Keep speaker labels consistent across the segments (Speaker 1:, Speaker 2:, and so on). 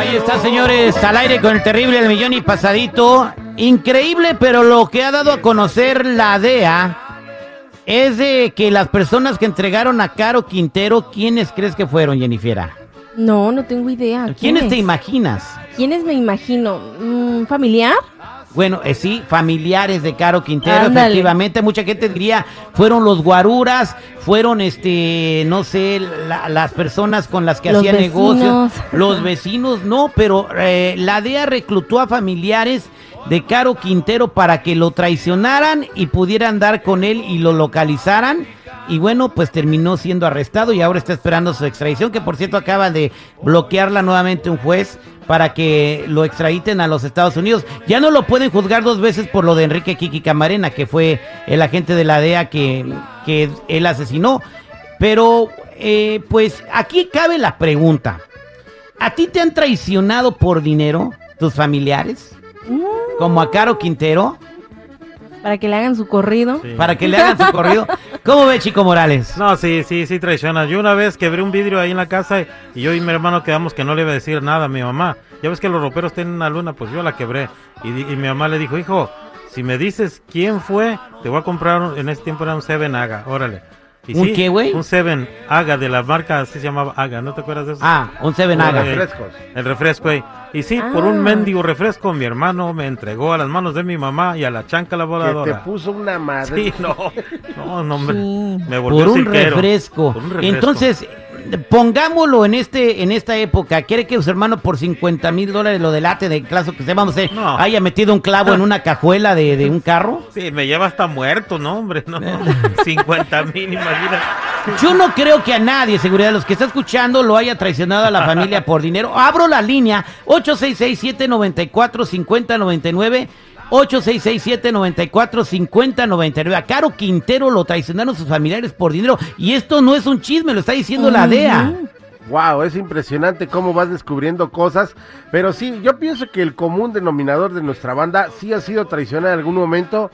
Speaker 1: Ahí está, señores, al aire con el terrible del millón y pasadito. Increíble, pero lo que ha dado a conocer la DEA es de que las personas que entregaron a Caro Quintero, ¿quiénes crees que fueron, Jennifer?
Speaker 2: No, no tengo idea. ¿Quién
Speaker 1: ¿Quiénes
Speaker 2: es?
Speaker 1: te imaginas?
Speaker 2: ¿Quiénes me imagino? ¿Un familiar?
Speaker 1: Bueno, eh, sí, familiares de Caro Quintero,
Speaker 2: Ándale.
Speaker 1: efectivamente. Mucha gente diría, fueron los guaruras, fueron, este, no sé, la- las personas con las que
Speaker 2: Los
Speaker 1: hacía negocios. Los vecinos, no, pero eh, la DEA reclutó a familiares de Caro Quintero para que lo traicionaran y pudieran dar con él y lo localizaran. Y bueno, pues terminó siendo arrestado y ahora está esperando su extradición, que por cierto acaba de bloquearla nuevamente un juez para que lo extraditen a los Estados Unidos. Ya no lo pueden juzgar dos veces por lo de Enrique Kiki Camarena, que fue el agente de la DEA que, que él asesinó. Pero, eh, pues aquí cabe la pregunta. ¿A ti te han traicionado por dinero tus familiares?
Speaker 2: Mm,
Speaker 1: Como a Caro Quintero,
Speaker 2: para que le hagan su corrido.
Speaker 3: Sí.
Speaker 1: para que le hagan su corrido. ¿Cómo ve, Chico Morales?
Speaker 3: No, sí, sí, sí traiciona. Yo una vez quebré un vidrio ahí en la casa y yo y mi hermano quedamos que no le iba a decir nada a mi mamá. Ya ves que los roperos tienen una luna, pues yo la quebré. Y, mi mamá le dijo, hijo, si me dices quién fue, te voy a comprar, un- en ese tiempo era un Seven Aga, órale. Y
Speaker 1: ¿Un
Speaker 3: sí,
Speaker 1: qué, güey?
Speaker 3: Un Seven Aga de la marca, así se llamaba Aga, ¿no te acuerdas de eso?
Speaker 1: Ah, un Seven Haga.
Speaker 4: Refrescos.
Speaker 3: El refresco, güey. Y sí, por
Speaker 2: Ah.
Speaker 3: un mendigo refresco, mi hermano me entregó a las manos de mi mamá y a la chanca la
Speaker 4: Que te
Speaker 3: voladora.
Speaker 4: puso una madre.
Speaker 3: Sí, no, no, no, hombre.
Speaker 2: Sí.
Speaker 3: Me volvió
Speaker 1: por un refresco.
Speaker 3: Por un refresco.
Speaker 1: Entonces, pongámoslo en este en esta época. ¿Quiere que su hermano por 50 mil dólares lo delate de caso que se vamos a
Speaker 3: No.
Speaker 1: haya metido un clavo en una cajuela de, de un carro?
Speaker 3: Sí, me lleva hasta muerto, no, hombre, no. 50 mil, imagina.
Speaker 1: Yo no creo que a nadie, seguridad, los que está escuchando, lo haya traicionado a la familia por dinero. Abro la línea 866-794-5099. 866-794-5099. A Caro Quintero lo traicionaron sus familiares por dinero. Y esto no es un chisme, lo está diciendo la DEA.
Speaker 4: Wow, es impresionante cómo vas descubriendo cosas. Pero sí, yo pienso que el común denominador de nuestra banda sí ha sido traicionar en algún momento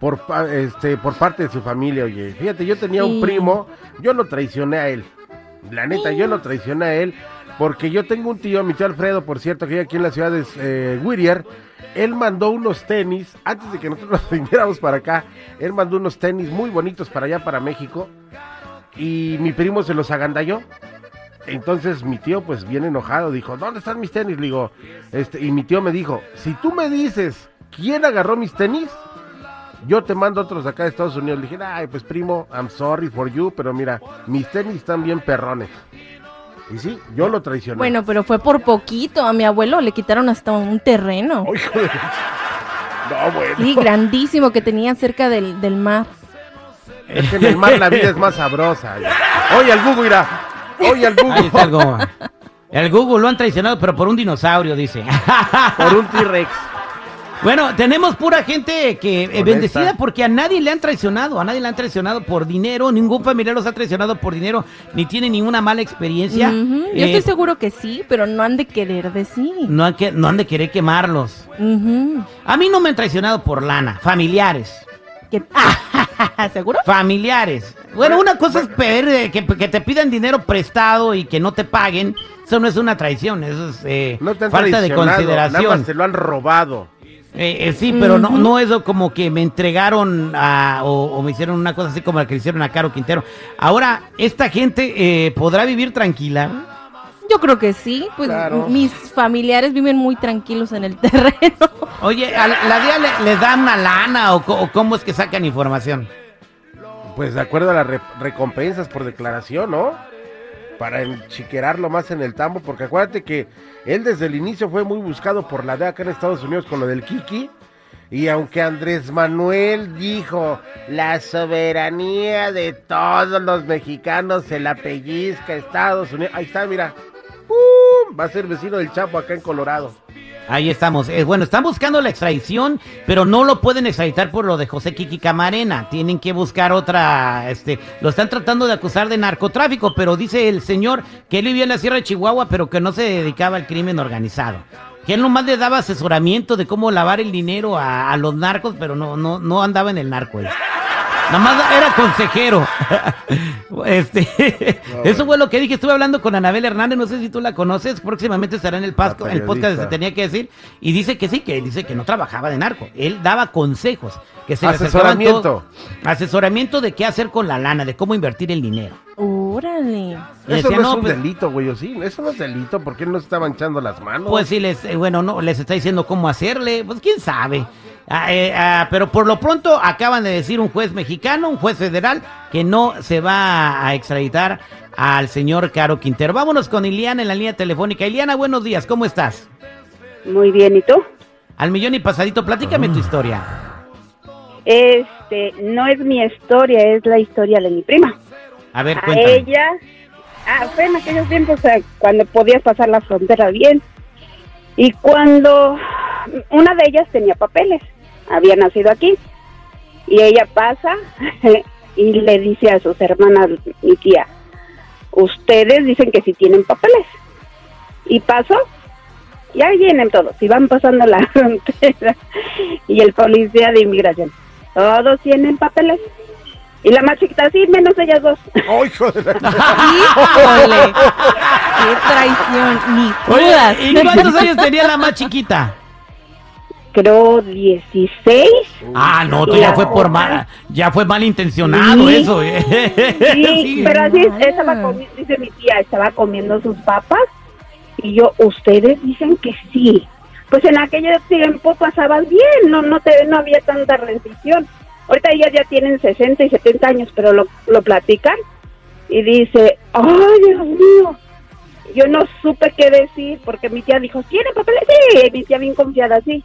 Speaker 4: por, pa- este, por parte de su familia. Oye, fíjate, yo tenía un primo, yo lo traicioné a él. La neta, yo lo traicioné a él porque yo tengo un tío, mi tío Alfredo, por cierto, que vive aquí en la ciudad de eh, Whittier. Él mandó unos tenis, antes de que nosotros nos viniéramos para acá, él mandó unos tenis muy bonitos para allá, para México. Y mi primo se los agandalló. Entonces mi tío pues bien enojado dijo, ¿dónde están mis tenis? Le digo, este, y mi tío me dijo, si tú me dices quién agarró mis tenis, yo te mando otros acá de Estados Unidos. Le dije, ay, pues primo, I'm sorry for you, pero mira, mis tenis están bien perrones. Y sí, yo lo traicioné.
Speaker 2: Bueno, pero fue por poquito. A mi abuelo le quitaron hasta un terreno.
Speaker 4: No, bueno.
Speaker 2: Sí, grandísimo que tenía cerca del, del mar.
Speaker 4: Es que en el mar la vida es más sabrosa. Oye, al Google, irá. Oye, al
Speaker 1: Ahí
Speaker 4: Google.
Speaker 1: está el Google. El Google lo han traicionado, pero por un dinosaurio, dice.
Speaker 4: Por un T-Rex.
Speaker 1: Bueno, tenemos pura gente que eh, bendecida porque a nadie le han traicionado, a nadie le han traicionado por dinero, ningún familiar los ha traicionado por dinero, ni tiene ninguna mala experiencia.
Speaker 2: Yo
Speaker 1: Eh,
Speaker 2: estoy seguro que sí, pero no han de querer decir.
Speaker 1: no, han que, no han de querer quemarlos. A mí no me han traicionado por lana, familiares.
Speaker 2: ¿Qué- ¿Seguro?
Speaker 1: Familiares. Bueno, una cosa es pedir eh, que, que te pidan dinero prestado y que no te paguen. Eso no es una traición, eso es eh,
Speaker 4: No
Speaker 1: falta de
Speaker 4: traicionado, Nada
Speaker 1: consideración.
Speaker 4: más te lo han robado.
Speaker 1: Eh, eh, sí, pero no, no es como que me entregaron a- o, o me hicieron una cosa así como la que le hicieron a Caro Quintero. Ahora, ¿esta gente eh, podrá vivir tranquila?
Speaker 2: Yo creo que sí. Pues
Speaker 4: Claro.
Speaker 2: mis familiares viven muy tranquilos en el terreno.
Speaker 1: Oye, ¿a la DEA le, les dan una lana o, cómo es que sacan información?
Speaker 4: Pues de acuerdo a las re- recompensas por declaración, ¿no? Para enchiquerarlo más en el tambo, porque acuérdate que él desde el inicio fue muy buscado por la DEA acá en Estados Unidos con lo del Kiki. Y aunque Andrés Manuel dijo, la soberanía de todos los mexicanos se la pellizca Estados Unidos. Ahí está, mira. Va a ser vecino del Chapo acá en Colorado.
Speaker 1: Ahí estamos. Eh, bueno, están buscando la extradición, pero no lo pueden extraditar por lo de José Kiki Camarena. Tienen que buscar otra, este, lo están tratando de acusar de narcotráfico, pero dice el señor que él vivía en la Sierra de Chihuahua, pero que no se dedicaba al crimen organizado. Que él nomás le daba asesoramiento de cómo lavar el dinero a, los narcos, pero no, no, no andaba en el narco. él. Nada más era consejero. Este, eso fue lo que dije. Estuve hablando con Anabel Hernández, no sé si tú la conoces. Próximamente estará en el, pasco, el podcast. Se Tenía que Decir. Y dice que sí, que dice que no trabajaba de narco. Él daba consejos. Que se
Speaker 4: Asesoramiento.
Speaker 1: todo- Asesoramiento de qué hacer con la lana, de cómo invertir el dinero.
Speaker 2: Órale.
Speaker 1: Y
Speaker 4: Eso
Speaker 1: decía,
Speaker 4: no,
Speaker 1: no,
Speaker 4: es un
Speaker 1: pues-
Speaker 4: delito, güey, ¿o sí? Eso no es delito, ¿por qué no se está manchando las manos?
Speaker 1: Pues sí, les, eh, bueno, no, les está diciendo cómo hacerle, pues quién sabe. Ah, eh, ah, pero por lo pronto acaban de decir un juez mexicano, un juez federal, que no se va a extraditar al señor Caro Quintero. Vámonos con Iliana en la línea telefónica. Iliana, buenos días, ¿cómo estás?
Speaker 5: Muy bien, ¿y tú?
Speaker 1: Al millón y pasadito, platícame tu historia.
Speaker 5: Este, no es mi historia, es la historia de mi prima.
Speaker 1: A ver,
Speaker 5: A
Speaker 1: cuéntame.
Speaker 5: ella, ah, fue en aquellos tiempos o sea, cuando podías pasar la frontera bien. Y cuando una de ellas tenía papeles, había nacido aquí. Y ella pasa y le dice a sus hermanas, mi tía, ustedes dicen que sí tienen papeles. Y pasó, y ahí vienen todos, y van pasando la frontera. Y el policía de inmigración, todos tienen papeles. Y la más chiquita, sí, menos ellas dos.
Speaker 4: ¡Oh, hijo de la-
Speaker 2: Híjole. Qué traición. Ni
Speaker 1: Oye. ¿y cuántos años tenía la más chiquita?
Speaker 5: Creo 16.
Speaker 1: Ah, no, tú ya fue por mal, ya fue malintencionado
Speaker 5: Sí.
Speaker 1: eso. eh.
Speaker 5: Sí,
Speaker 1: Sí.
Speaker 5: pero así
Speaker 2: Ah.
Speaker 5: estaba comi- dice mi tía, estaba comiendo sus papas y yo, ustedes dicen que sí. Pues en aquel tiempo pasabas bien, no no te no había tanta restricción. Ahorita ellas ya tienen 60 y 70 años, pero lo, lo platican y dice, ay Dios mío, yo no supe qué decir porque mi tía dijo, ¿tiene papeles? Sí, y mi tía bien confiada, sí.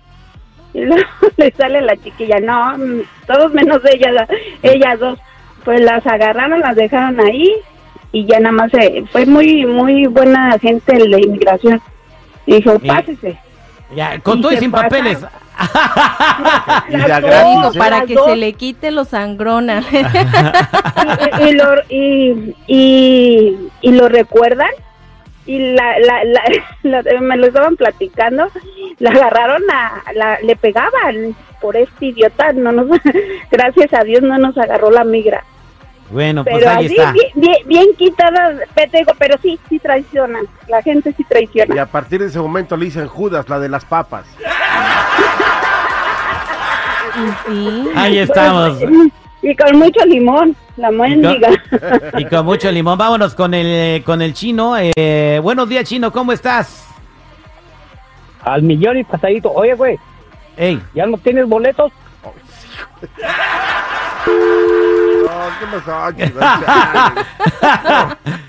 Speaker 5: Y luego le sale la chiquilla, no, mm, todos menos ella, ellas dos. Pues las agarraron, las dejaron ahí y ya nada más se, fue muy, muy buena gente el de inmigración. Dijo, pásese.
Speaker 1: Ya, con
Speaker 5: Y
Speaker 1: todo y sin
Speaker 5: pasa.
Speaker 1: papeles.
Speaker 4: Y de a
Speaker 5: Las
Speaker 4: gratis,
Speaker 5: dos,
Speaker 4: ¿eh?
Speaker 2: Para que
Speaker 5: dos.
Speaker 2: se le quite lo sangrona.
Speaker 5: y, y lo, y, y, y lo recuerdan y la, la, la- la- me lo estaban platicando la agarraron a la, le pegaban por este idiota no nos gracias a Dios no nos agarró la migra
Speaker 1: Bueno, pues
Speaker 5: pero
Speaker 1: ahí
Speaker 5: así
Speaker 1: está.
Speaker 5: bien, bien, bien quitada pe- te digo, pero sí sí traicionan la gente sí
Speaker 4: Y
Speaker 5: traiciona
Speaker 4: a partir de ese momento le dicen Judas, la de las papas.
Speaker 2: Y sí.
Speaker 1: Ahí estamos.
Speaker 5: y con mucho limón la mendiga
Speaker 1: Y con mucho limón. Vámonos con el con el chino. Eh, buenos días, chino, ¿cómo estás?
Speaker 6: Al millón y pasadito. Oye, güey,
Speaker 1: Ey,
Speaker 6: ¿ya no tienes boletos?
Speaker 4: No, ¿qué pasó, chicos?